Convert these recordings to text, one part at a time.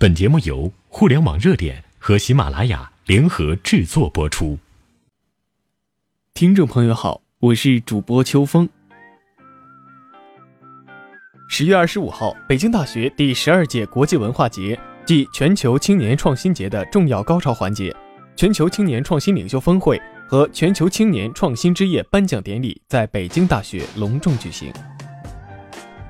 本节目由互联网热点和喜马拉雅联合制作播出。听众朋友好，我是主播秋风。十月二十五号，北京大学第十二届国际文化节暨全球青年创新节的重要高潮环节——全球青年创新领袖峰会和全球青年创新之夜颁奖典礼在北京大学隆重举行。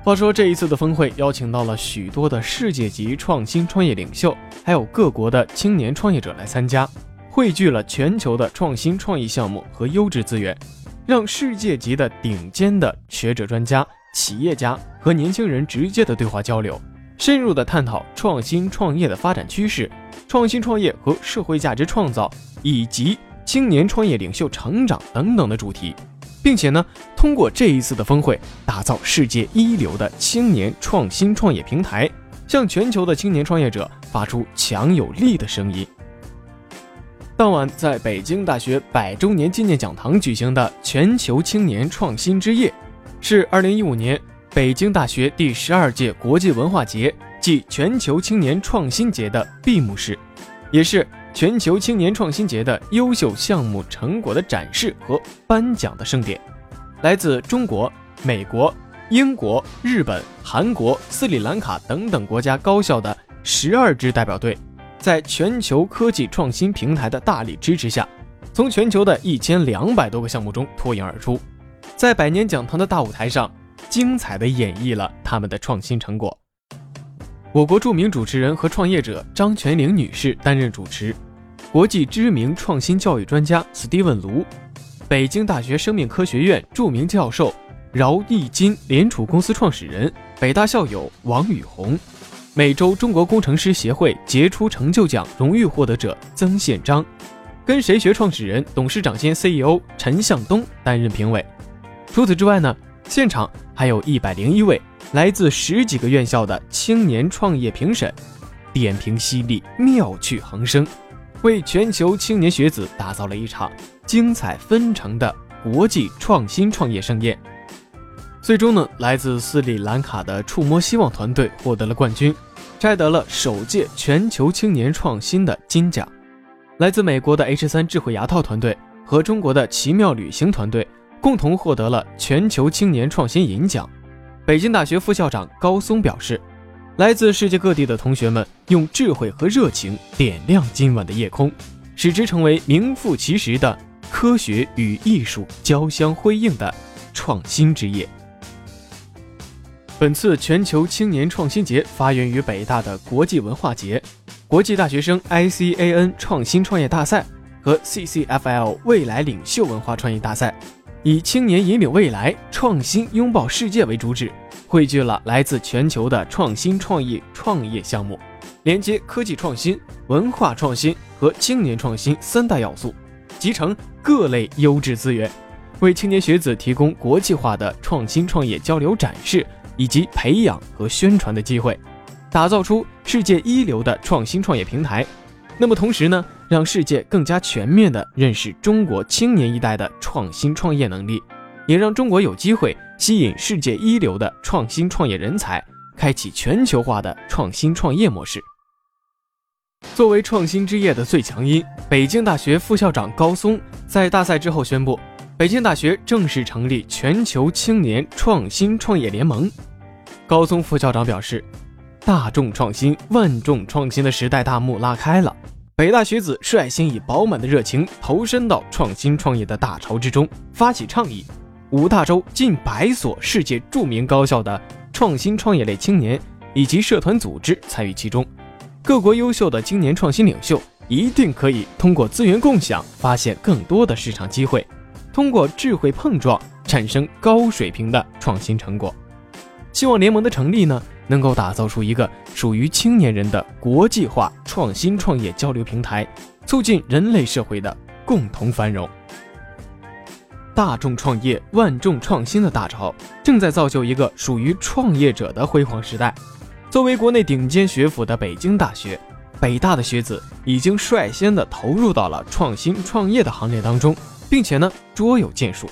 话说这一次的峰会邀请到了许多的世界级创新创业领袖，还有各国的青年创业者来参加，汇聚了全球的创新创意项目和优质资源，让世界级的顶尖的学者、专家、企业家和年轻人直接的对话交流，深入的探讨创新创业的发展趋势、创新创业和社会价值创造，以及青年创业领袖成长等等的主题。并且呢，通过这一次的峰会，打造世界一流的青年创新创业平台，向全球的青年创业者发出强有力的声音。当晚，在北京大学百周年纪念讲堂举行的全球青年创新之夜，是二零一五年北京大学第十二届国际文化节暨全球青年创新节的闭幕式，也是。全球青年创新节的优秀项目成果的展示和颁奖的盛典，来自中国、美国、英国、日本、韩国、斯里兰卡等等国家高校的十二支代表队，在全球科技创新平台的大力支持下，从全球的一千两百多个项目中脱颖而出，在百年讲堂的大舞台上，精彩地演绎了他们的创新成果。我国著名主持人和创业者张泉灵女士担任主持，国际知名创新教育专家斯蒂文·卢，北京大学生命科学院著名教授饶毅金联储公司创始人、北大校友王宇红，美洲中国工程师协会杰出成就奖荣誉获得者曾宪章，跟谁学创始人、董事长兼 CEO 陈向东担任评委。除此之外呢，现场还有一百零一位。来自十几个院校的青年创业评审，点评犀利，妙趣横生，为全球青年学子打造了一场精彩纷呈的国际创新创业盛宴。最终呢，来自斯里兰卡的触摸希望团队获得了冠军，摘得了首届全球青年创新的金奖。来自美国的 H 三智慧牙套团队和中国的奇妙旅行团队共同获得了全球青年创新银奖。北京大学副校长高松表示，来自世界各地的同学们用智慧和热情点亮今晚的夜空，使之成为名副其实的科学与艺术交相辉映的创新之夜。本次全球青年创新节发源于北大的国际文化节、国际大学生 ICAN 创新创业大赛和 CCFL 未来领袖文化创意大赛。以青年引领未来，创新拥抱世界为主旨，汇聚了来自全球的创新创意创业项目，连接科技创新、文化创新和青年创新三大要素，集成各类优质资源，为青年学子提供国际化的创新创业交流展示以及培养和宣传的机会，打造出世界一流的创新创业平台。那么同时呢？让世界更加全面地认识中国青年一代的创新创业能力，也让中国有机会吸引世界一流的创新创业人才，开启全球化的创新创业模式。作为创新之夜的最强音，北京大学副校长高松在大赛之后宣布，北京大学正式成立全球青年创新创业联盟。高松副校长表示：“大众创新、万众创新的时代大幕拉开了。”北大学子率先以饱满的热情投身到创新创业的大潮之中，发起倡议。五大洲近百所世界著名高校的创新创业类青年以及社团组织参与其中。各国优秀的青年创新领袖一定可以通过资源共享发现更多的市场机会，通过智慧碰撞产生高水平的创新成果。希望联盟的成立呢？能够打造出一个属于青年人的国际化创新创业交流平台，促进人类社会的共同繁荣。大众创业、万众创新的大潮正在造就一个属于创业者的辉煌时代。作为国内顶尖学府的北京大学，北大的学子已经率先的投入到了创新创业的行列当中，并且呢卓有建树。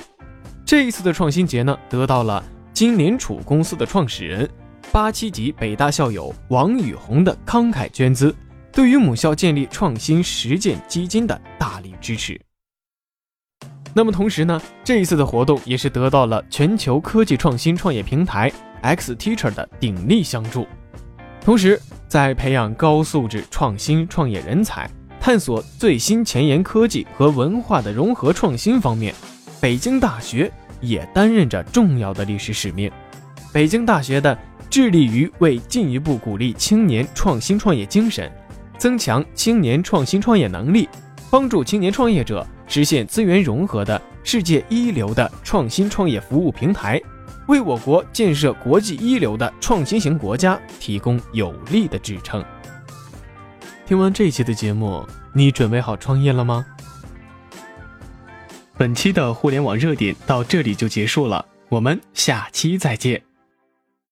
这一次的创新节呢，得到了金联储公司的创始人。八七级北大校友王宇红的慷慨捐资，对于母校建立创新实践基金的大力支持。那么同时呢，这一次的活动也是得到了全球科技创新创业平台 X Teacher 的鼎力相助。同时，在培养高素质创新创业人才、探索最新前沿科技和文化的融合创新方面，北京大学也担任着重要的历史使命。北京大学的致力于为进一步鼓励青年创新创业精神，增强青年创新创业能力，帮助青年创业者。实现资源融合的世界一流的创新创业服务平台，为我国建设国际一流的创新型国家提供有力的支撑。听完这期的节目，你准备好创业了吗？本期的互联网热点到这里就结束了，我们下期再见。